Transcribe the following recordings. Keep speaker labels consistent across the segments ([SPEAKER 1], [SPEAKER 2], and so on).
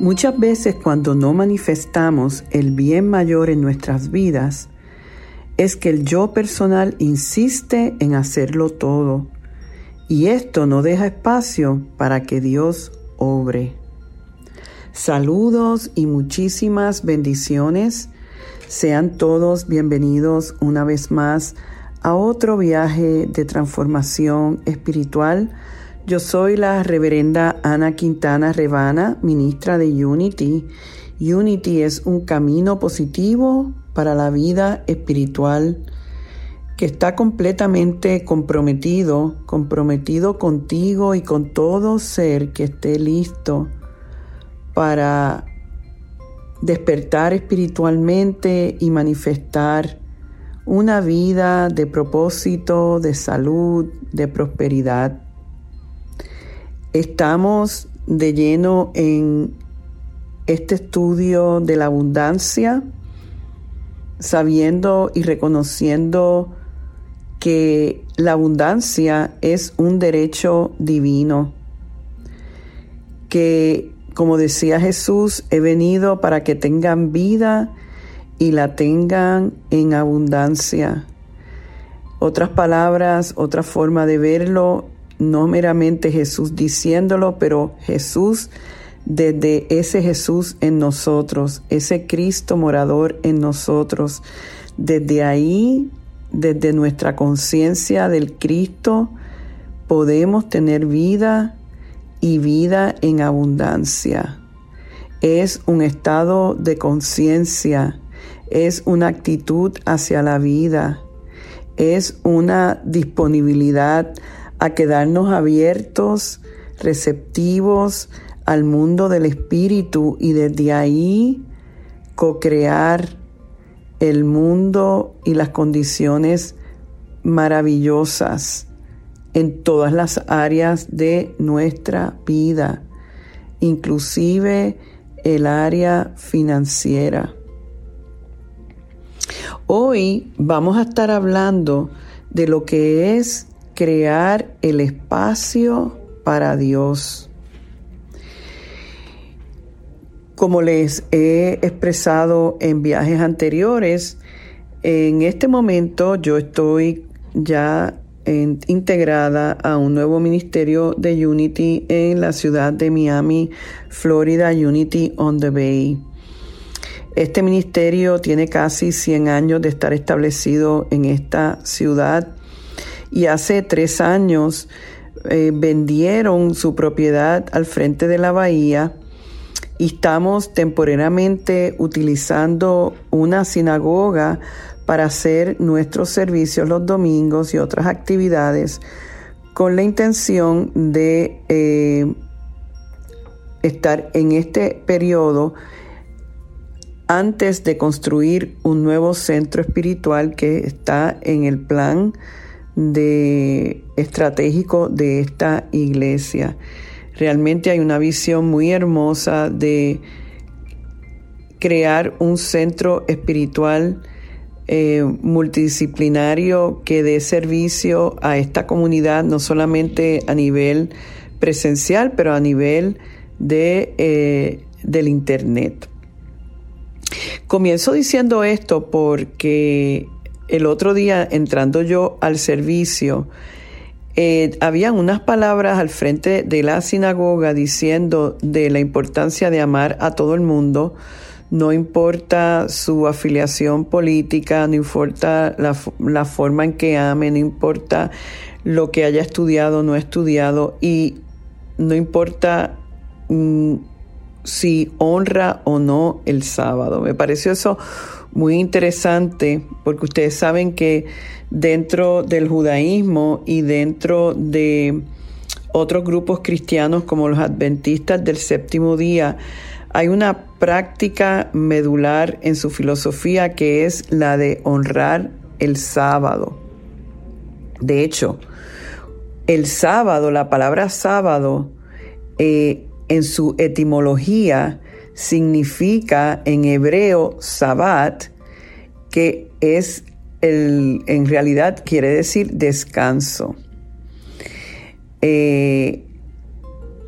[SPEAKER 1] Muchas veces cuando no manifestamos el bien mayor en nuestras vidas, es que el yo personal insiste en hacerlo todo, y esto no deja espacio para que Dios obre. Saludos y muchísimas bendiciones. Sean todos bienvenidos una vez más a otro viaje de transformación espiritual yo soy la reverenda Ana Quintana Rebana, ministra de Unity. Unity es un camino positivo para la vida espiritual que está completamente comprometido, comprometido contigo y con todo ser que esté listo para despertar espiritualmente y manifestar una vida de propósito, de salud, de prosperidad. Estamos de lleno en este estudio de la abundancia, sabiendo y reconociendo que la abundancia es un derecho divino, que como decía Jesús, he venido para que tengan vida y la tengan en abundancia. Otras palabras, otra forma de verlo no meramente Jesús diciéndolo, pero Jesús desde ese Jesús en nosotros, ese Cristo morador en nosotros. Desde ahí, desde nuestra conciencia del Cristo, podemos tener vida y vida en abundancia. Es un estado de conciencia, es una actitud hacia la vida, es una disponibilidad a quedarnos abiertos, receptivos al mundo del espíritu y desde ahí co-crear el mundo y las condiciones maravillosas en todas las áreas de nuestra vida, inclusive el área financiera. Hoy vamos a estar hablando de lo que es crear el espacio para Dios. Como les he expresado en viajes anteriores, en este momento yo estoy ya integrada a un nuevo ministerio de Unity en la ciudad de Miami, Florida, Unity on the Bay. Este ministerio tiene casi 100 años de estar establecido en esta ciudad y hace tres años eh, vendieron su propiedad al frente de la bahía y estamos temporariamente utilizando una sinagoga para hacer nuestros servicios los domingos y otras actividades con la intención de eh, estar en este periodo antes de construir un nuevo centro espiritual que está en el plan de estratégico de esta iglesia. Realmente hay una visión muy hermosa de crear un centro espiritual eh, multidisciplinario que dé servicio a esta comunidad, no solamente a nivel presencial, pero a nivel de, eh, del Internet. Comienzo diciendo esto porque el otro día entrando yo al servicio, eh, habían unas palabras al frente de la sinagoga diciendo de la importancia de amar a todo el mundo, no importa su afiliación política, no importa la, forma en que ame, no importa lo que haya estudiado o no estudiado y no importa mm, si honra o no el sábado. Me pareció eso muy interesante porque ustedes saben que dentro del judaísmo y dentro de otros grupos cristianos como los adventistas del séptimo día, hay una práctica medular en su filosofía que es la de honrar el sábado. De hecho, el sábado, la palabra sábado, eh, en su etimología significa en hebreo sabbat, que es el, en realidad quiere decir descanso. Eh,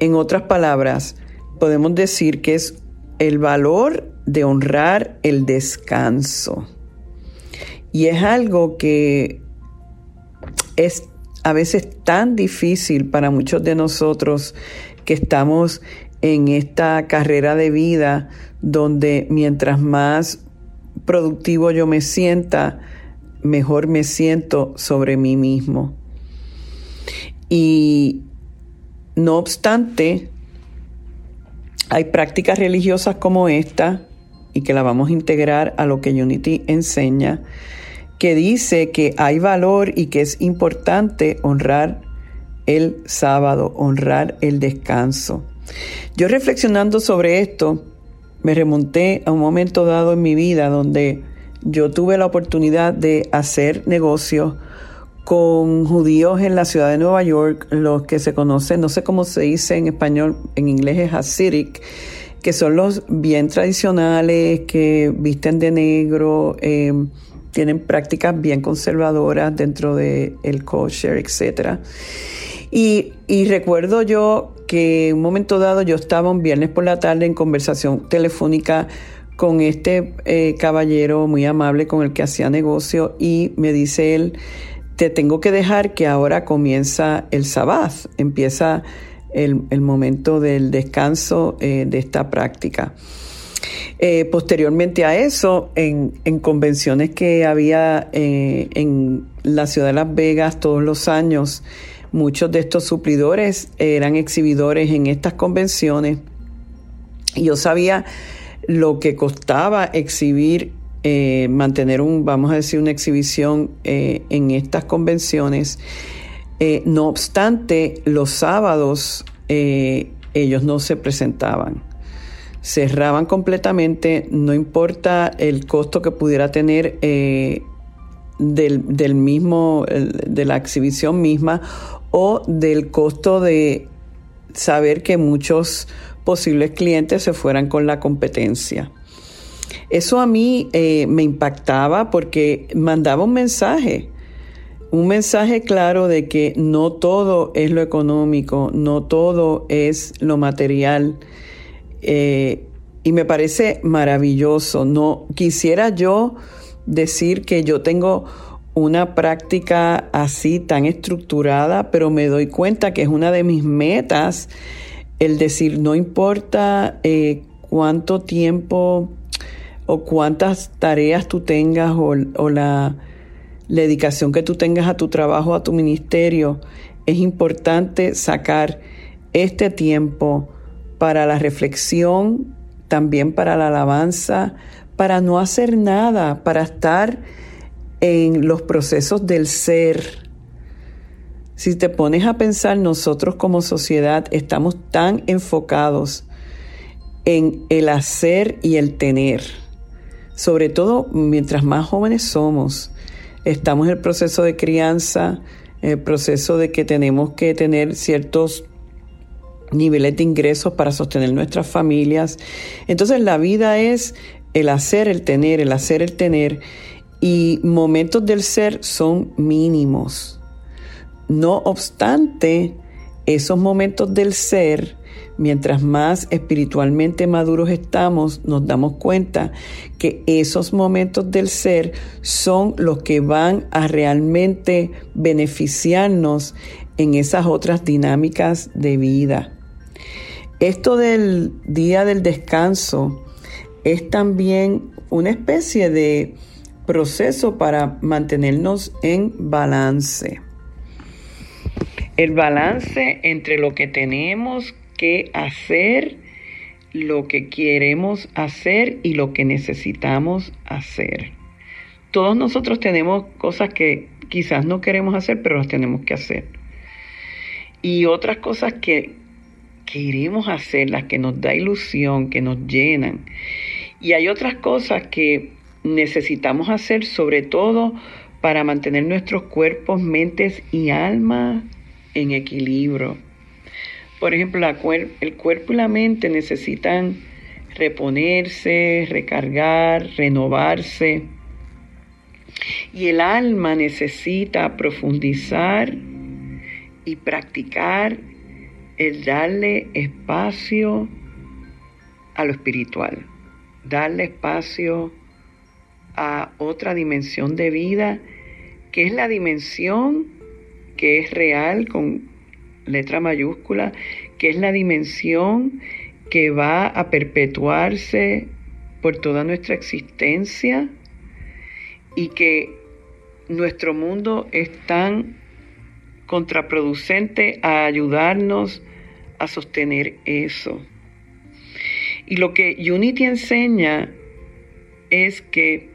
[SPEAKER 1] en otras palabras, podemos decir que es el valor de honrar el descanso. Y es algo que es a veces tan difícil para muchos de nosotros que estamos en esta carrera de vida donde mientras más productivo yo me sienta, mejor me siento sobre mí mismo. Y no obstante, hay prácticas religiosas como esta, y que la vamos a integrar a lo que Unity enseña, que dice que hay valor y que es importante honrar el sábado, honrar el descanso. Yo reflexionando sobre esto, me remonté a un momento dado en mi vida donde yo tuve la oportunidad de hacer negocios con judíos en la ciudad de Nueva York, los que se conocen, no sé cómo se dice en español, en inglés es Hasidic, que son los bien tradicionales, que visten de negro, eh, tienen prácticas bien conservadoras dentro del el kosher, etc. Y, recuerdo yo que en un momento dado yo estaba un viernes por la tarde en conversación telefónica con este eh, caballero muy amable con el que hacía negocio y me dice él, te tengo que dejar que ahora comienza el sabbat, empieza el, momento del descanso eh, de esta práctica. Eh, posteriormente a eso, en, convenciones que había en la ciudad de Las Vegas todos los años, Muchos de estos suplidores eran exhibidores en estas convenciones yo sabía lo que costaba exhibir, eh, mantener un, vamos a decir, una exhibición eh, en estas convenciones. Eh, no obstante, los sábados ellos no se presentaban. Cerraban completamente, no importa el costo que pudiera tener del, mismo, de la exhibición misma o del costo de saber que muchos posibles clientes se fueran con la competencia. Eso a mí eh, me impactaba porque mandaba un mensaje, un mensaje claro de que no todo es lo económico, no todo es lo material. Eh, y me parece maravilloso. No quisiera yo decir que yo tengo una práctica así tan estructurada, pero me doy cuenta que es una de mis metas el decir, no importa eh, cuánto tiempo o cuántas tareas tú tengas o, la, la dedicación que tú tengas a tu trabajo, a tu ministerio, es importante sacar este tiempo para la reflexión, también para la alabanza, para no hacer nada, para estar en los procesos del ser. Si te pones a pensar, nosotros como sociedad estamos tan enfocados en el hacer y el tener. Sobre todo mientras más jóvenes somos, estamos en el proceso de crianza, el proceso de que tenemos que tener ciertos niveles de ingresos para sostener nuestras familias. Entonces la vida es el hacer, el tener, el hacer, el tener y momentos del ser son mínimos. No obstante, esos momentos del ser, mientras más espiritualmente maduros estamos, nos damos cuenta que esos momentos del ser son los que van a realmente beneficiarnos en esas otras dinámicas de vida. Esto del día del descanso es también una especie de proceso para mantenernos en balance. El balance entre lo que tenemos que hacer, lo que queremos hacer y lo que necesitamos hacer. Todos nosotros tenemos cosas que quizás no queremos hacer, pero las tenemos que hacer. Y otras cosas que queremos hacer, las que nos da ilusión, que nos llenan. Y hay otras cosas que necesitamos hacer, sobre todo para mantener nuestros cuerpos, mentes y almas en equilibrio. Por ejemplo, el cuerpo y la mente necesitan reponerse, recargar, renovarse. Y el alma necesita profundizar y practicar el darle espacio a lo espiritual, darle espacio a otra dimensión de vida, que es la dimensión que es real con letra mayúscula, que es la dimensión que va a perpetuarse por toda nuestra existencia y que nuestro mundo es tan contraproducente a ayudarnos a sostener eso. Y lo que Unity enseña es que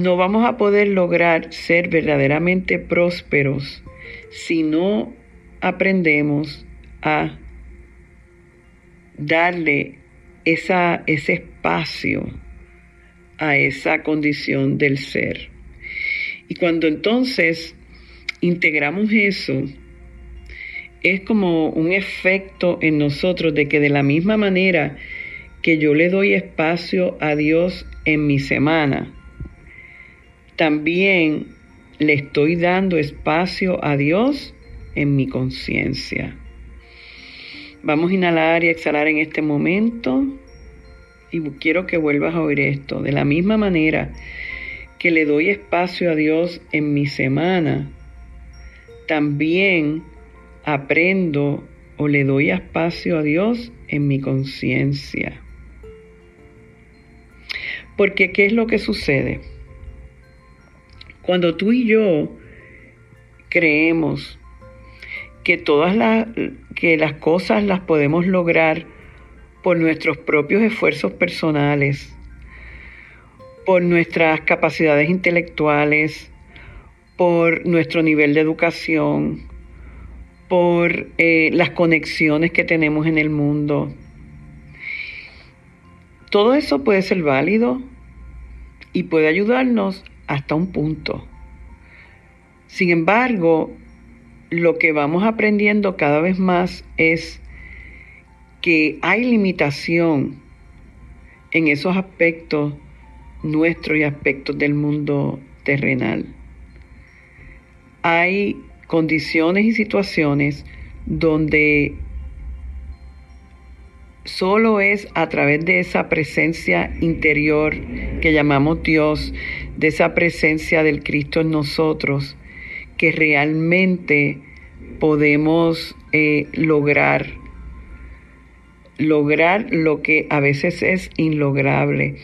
[SPEAKER 1] no vamos a poder lograr ser verdaderamente prósperos si no aprendemos a darle ese espacio a esa condición del ser. Y cuando entonces integramos eso, es como un efecto en nosotros de que de la misma manera que yo le doy espacio a Dios en mi semana, también le estoy dando espacio a Dios en mi conciencia. Vamos a inhalar y exhalar en este momento y quiero que vuelvas a oír esto. De la misma manera que le doy espacio a Dios en mi semana, también aprendo o le doy espacio a Dios en mi conciencia. Porque ¿qué es lo que sucede? Cuando tú y yo creemos que todas las, que las cosas las podemos lograr por nuestros propios esfuerzos personales, por nuestras capacidades intelectuales, por nuestro nivel de educación, por eh, las conexiones que tenemos en el mundo. Todo eso puede ser válido y puede ayudarnos hasta un punto. Sin embargo, lo que vamos aprendiendo cada vez más es que hay limitación en esos aspectos nuestros y aspectos del mundo terrenal. Hay condiciones y situaciones donde solo es a través de esa presencia interior que llamamos Dios, de esa presencia del Cristo en nosotros, que realmente podemos eh, lograr, lograr lo que a veces es inlograble.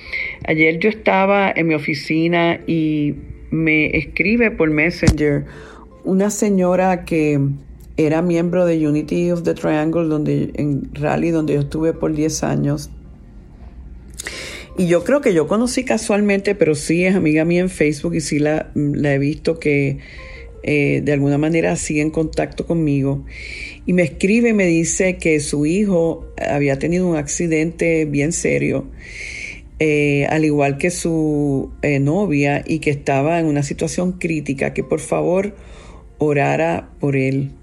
[SPEAKER 1] Ayer yo estaba en mi oficina y me escribe por Messenger una señora que era miembro de Unity of the Triangle, donde, en Rally, donde yo estuve por 10 años. Y yo creo que yo conocí casualmente, pero sí es amiga mía en Facebook y sí la, la he visto que eh, de alguna manera sigue en contacto conmigo. Y me escribe me dice que su hijo había tenido un accidente bien serio, eh, al igual que su eh, novia, y que estaba en una situación crítica, que por favor orara por él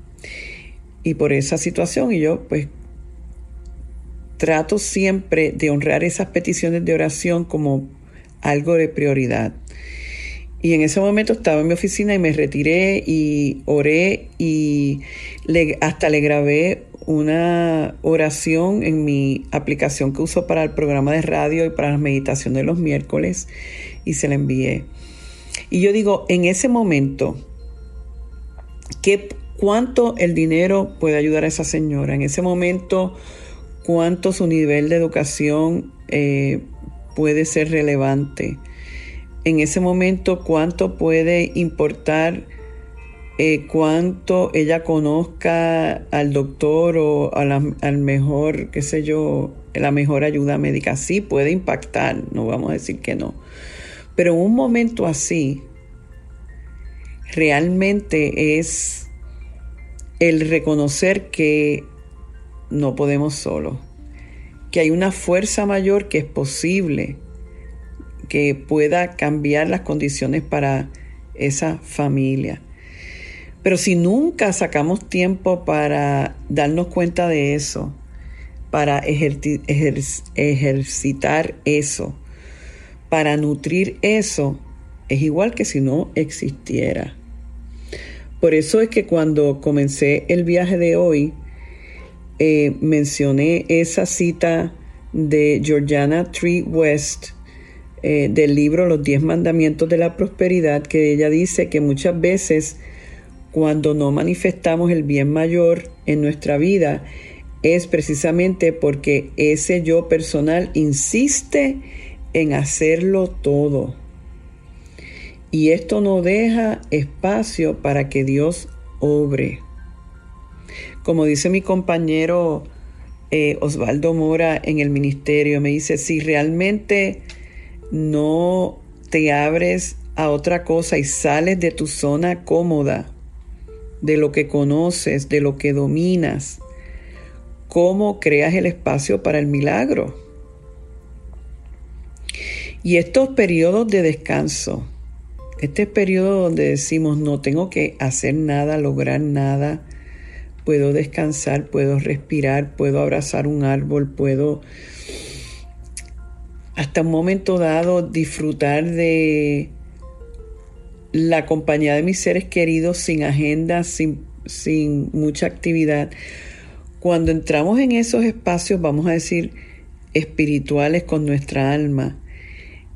[SPEAKER 1] y por esa situación. Y yo pues trato siempre de honrar esas peticiones de oración como algo de prioridad. Y en ese momento estaba en mi oficina y me retiré y oré y hasta le grabé una oración en mi aplicación que uso para el programa de radio y para la meditación de los miércoles y se la envié. Y yo digo, en ese momento, ¿qué, ¿cuánto el dinero puede ayudar a esa señora? En ese momento, cuánto su nivel de educación eh, puede ser relevante. En ese momento, cuánto puede importar eh, cuánto ella conozca al doctor o al mejor, qué sé yo, la mejor ayuda médica. Sí puede impactar, no vamos a decir que no. Pero un momento así, realmente es el reconocer que no podemos solo, que hay una fuerza mayor que es posible que pueda cambiar las condiciones para esa familia. Pero si nunca sacamos tiempo para darnos cuenta de eso, para ejercitar eso, para nutrir eso, es igual que si no existiera. Por eso es que cuando comencé el viaje de hoy, eh, mencioné esa cita de Georgiana Tree West eh, del libro Los Diez Mandamientos de la Prosperidad, que ella dice que muchas veces cuando no manifestamos el bien mayor en nuestra vida es precisamente porque ese yo personal insiste en hacerlo todo. Y esto no deja espacio para que Dios obre. Como dice mi compañero eh, Osvaldo Mora en el ministerio, me dice, si realmente no te abres a otra cosa y sales de tu zona cómoda, de lo que conoces, de lo que dominas, cómo creas el espacio para el milagro. Y estos periodos de descanso, este periodo donde decimos no tengo que hacer nada, lograr nada, puedo descansar, puedo respirar, puedo abrazar un árbol, puedo hasta un momento dado disfrutar de la compañía de mis seres queridos sin agenda, sin, sin mucha actividad. Cuando entramos en esos espacios, vamos a decir, espirituales con nuestra alma,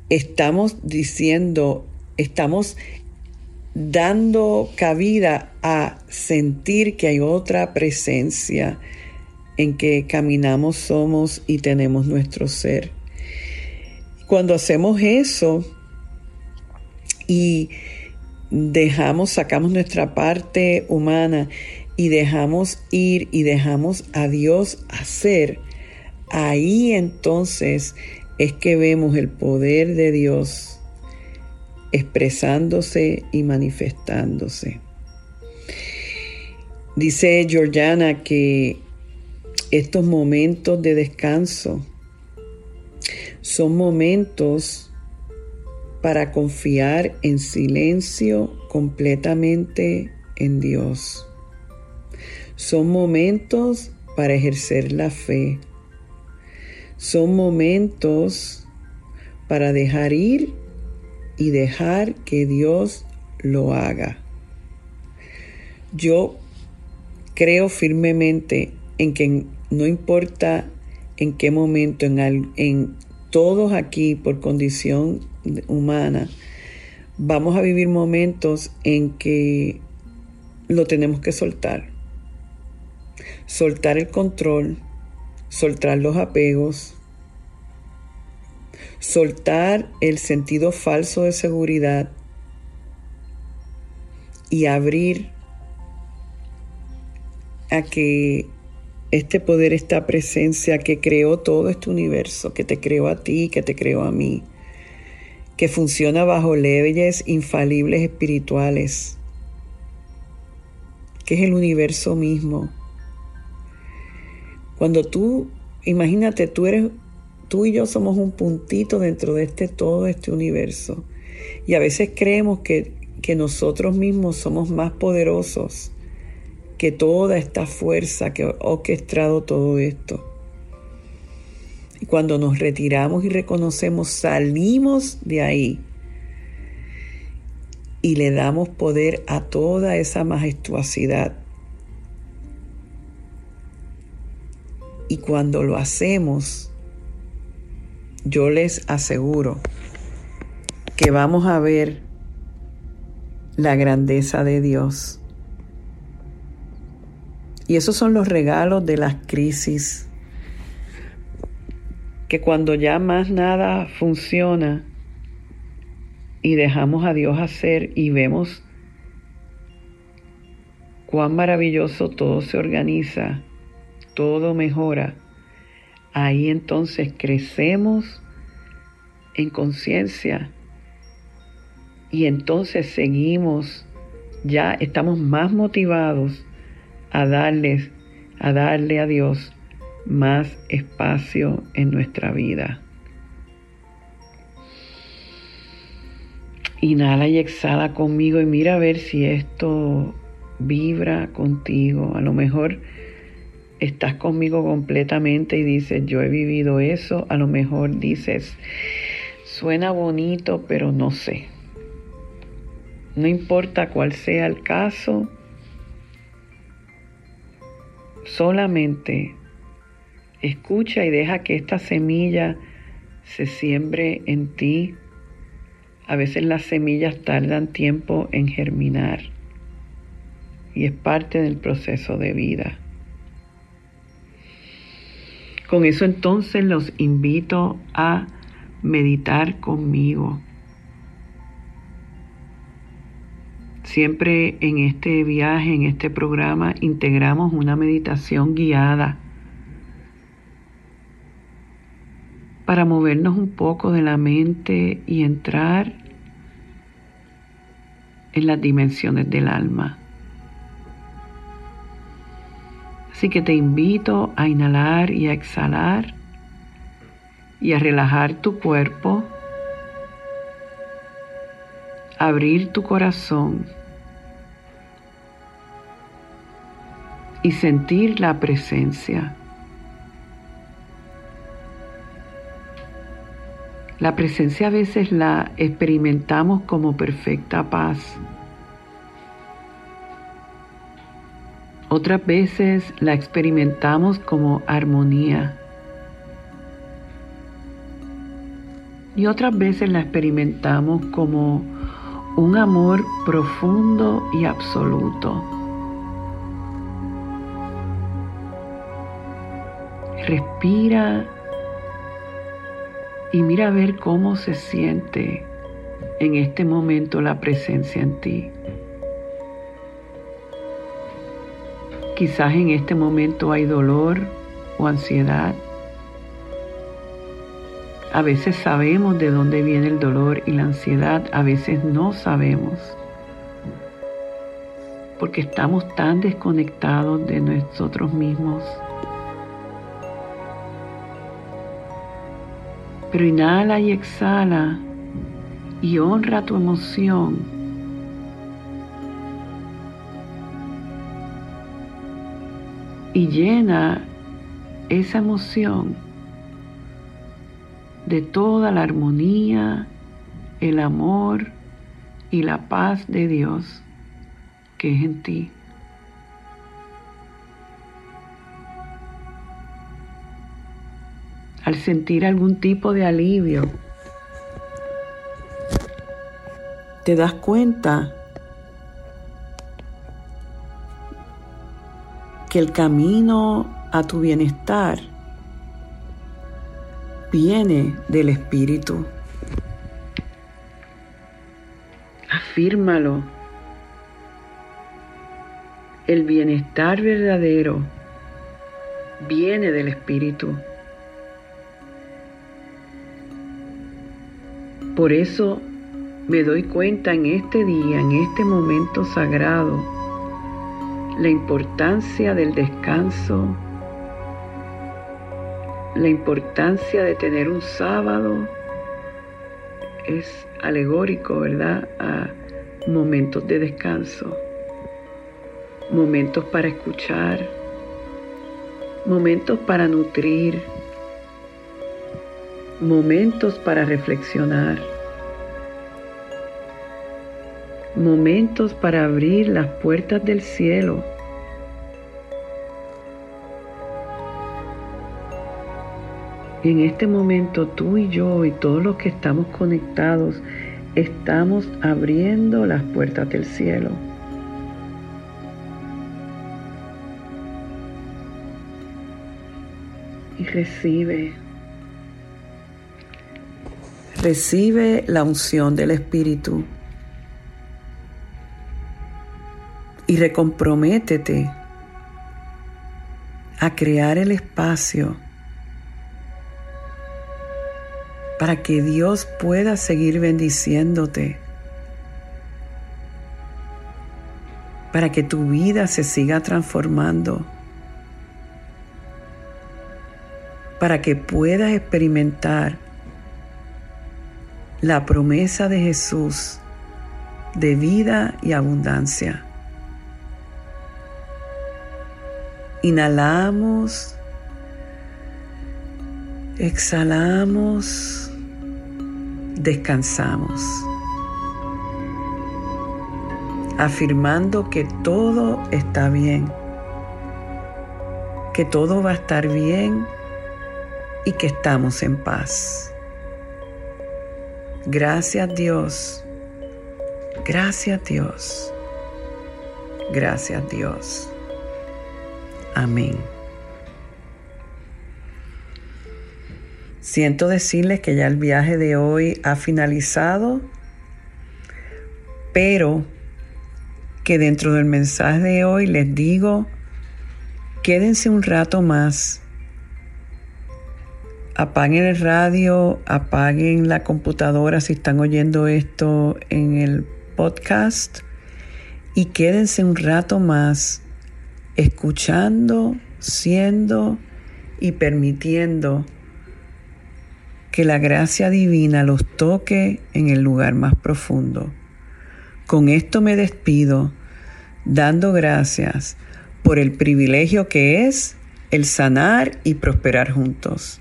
[SPEAKER 1] estamos diciendo, estamos dando cabida a sentir que hay otra presencia en que caminamos, somos y tenemos nuestro ser. Cuando hacemos eso y dejamos, sacamos nuestra parte humana y dejamos ir y dejamos a Dios hacer, ahí entonces es que vemos el poder de Dios expresándose y manifestándose. Dice Georgiana que estos momentos de descanso son momentos para confiar en silencio completamente en Dios. Son momentos para ejercer la fe. Son momentos para dejar ir y dejar que Dios lo haga. Yo creo firmemente en que no importa en qué momento, en, en todos aquí por condición humana, vamos a vivir momentos en que lo tenemos que soltar. Soltar el control, soltar los apegos, soltar el sentido falso de seguridad y abrir a que este poder, esta presencia que creó todo este universo, que te creó a ti, que te creó a mí, que funciona bajo leyes infalibles espirituales, que es el universo mismo. Cuando tú, imagínate, tú eres tú y yo somos un puntito dentro de este todo este universo. Y a veces creemos que, que nosotros mismos somos más poderosos que toda esta fuerza que ha orquestado todo esto. Y cuando nos retiramos y reconocemos, salimos de ahí y le damos poder a toda esa majestuosidad. Y cuando lo hacemos, yo les aseguro que vamos a ver la grandeza de Dios. Y esos son los regalos de las crisis, que cuando ya más nada funciona y dejamos a Dios hacer y vemos cuán maravilloso todo se organiza, todo mejora, ahí entonces crecemos en conciencia y entonces seguimos, ya estamos más motivados a darles, a darle a Dios más espacio en nuestra vida. Inhala y exhala conmigo y mira a ver si esto vibra contigo. A lo mejor estás conmigo completamente y dices, yo he vivido eso. A lo mejor dices, suena bonito, pero no sé. No importa cuál sea el caso, solamente escucha y deja que esta semilla se siembre en ti. A veces las semillas tardan tiempo en germinar y es parte del proceso de vida. Con eso entonces los invito a meditar conmigo. Siempre en este viaje, en este programa, integramos una meditación guiada para movernos un poco de la mente y entrar en las dimensiones del alma. Así que te invito a inhalar y a exhalar y a relajar tu cuerpo, abrir tu corazón y sentir la presencia. La presencia a veces la experimentamos como perfecta paz. Otras veces la experimentamos como armonía. Y otras veces la experimentamos como un amor profundo y absoluto. Respira y mira a ver cómo se siente en este momento la presencia en ti. Quizás en este momento hay dolor o ansiedad. A veces sabemos de dónde viene el dolor y la ansiedad, a veces no sabemos, porque estamos tan desconectados de nosotros mismos. Pero inhala y exhala y honra tu emoción. Y llena esa emoción de toda la armonía, el amor y la paz de Dios que es en ti. al sentir algún tipo de alivio, te das cuenta que el camino a tu bienestar viene del Espíritu. Afírmalo. El bienestar verdadero viene del Espíritu. Por eso me doy cuenta en este día, en este momento sagrado, la importancia del descanso, la importancia de tener un sábado es alegórico, ¿verdad? A momentos de descanso, momentos para escuchar, momentos para nutrir, momentos para reflexionar, momentos para abrir las puertas del cielo. En este momento tú y yo y todos los que estamos conectados estamos abriendo las puertas del cielo. Y recibe Recibe la unción del Espíritu y recomprométete a crear el espacio para que Dios pueda seguir bendiciéndote, para que tu vida se siga transformando, para que puedas experimentar la promesa de Jesús de vida y abundancia. Inhalamos, exhalamos, descansamos, afirmando que todo está bien, que todo va a estar bien y que estamos en paz. Gracias Dios, gracias Dios, gracias Dios. Amén. Siento decirles que ya el viaje de hoy ha finalizado, pero que dentro del mensaje de hoy les digo, quédense un rato más, apaguen el radio, apaguen la computadora si están oyendo esto en el podcast y quédense un rato más escuchando, siendo y permitiendo que la gracia divina los toque en el lugar más profundo. Con esto me despido, dando gracias por el privilegio que es el sanar y prosperar juntos.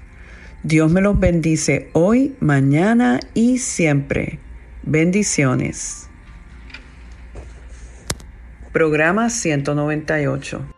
[SPEAKER 1] Dios me los bendice hoy, mañana y siempre. Bendiciones. Programa 198.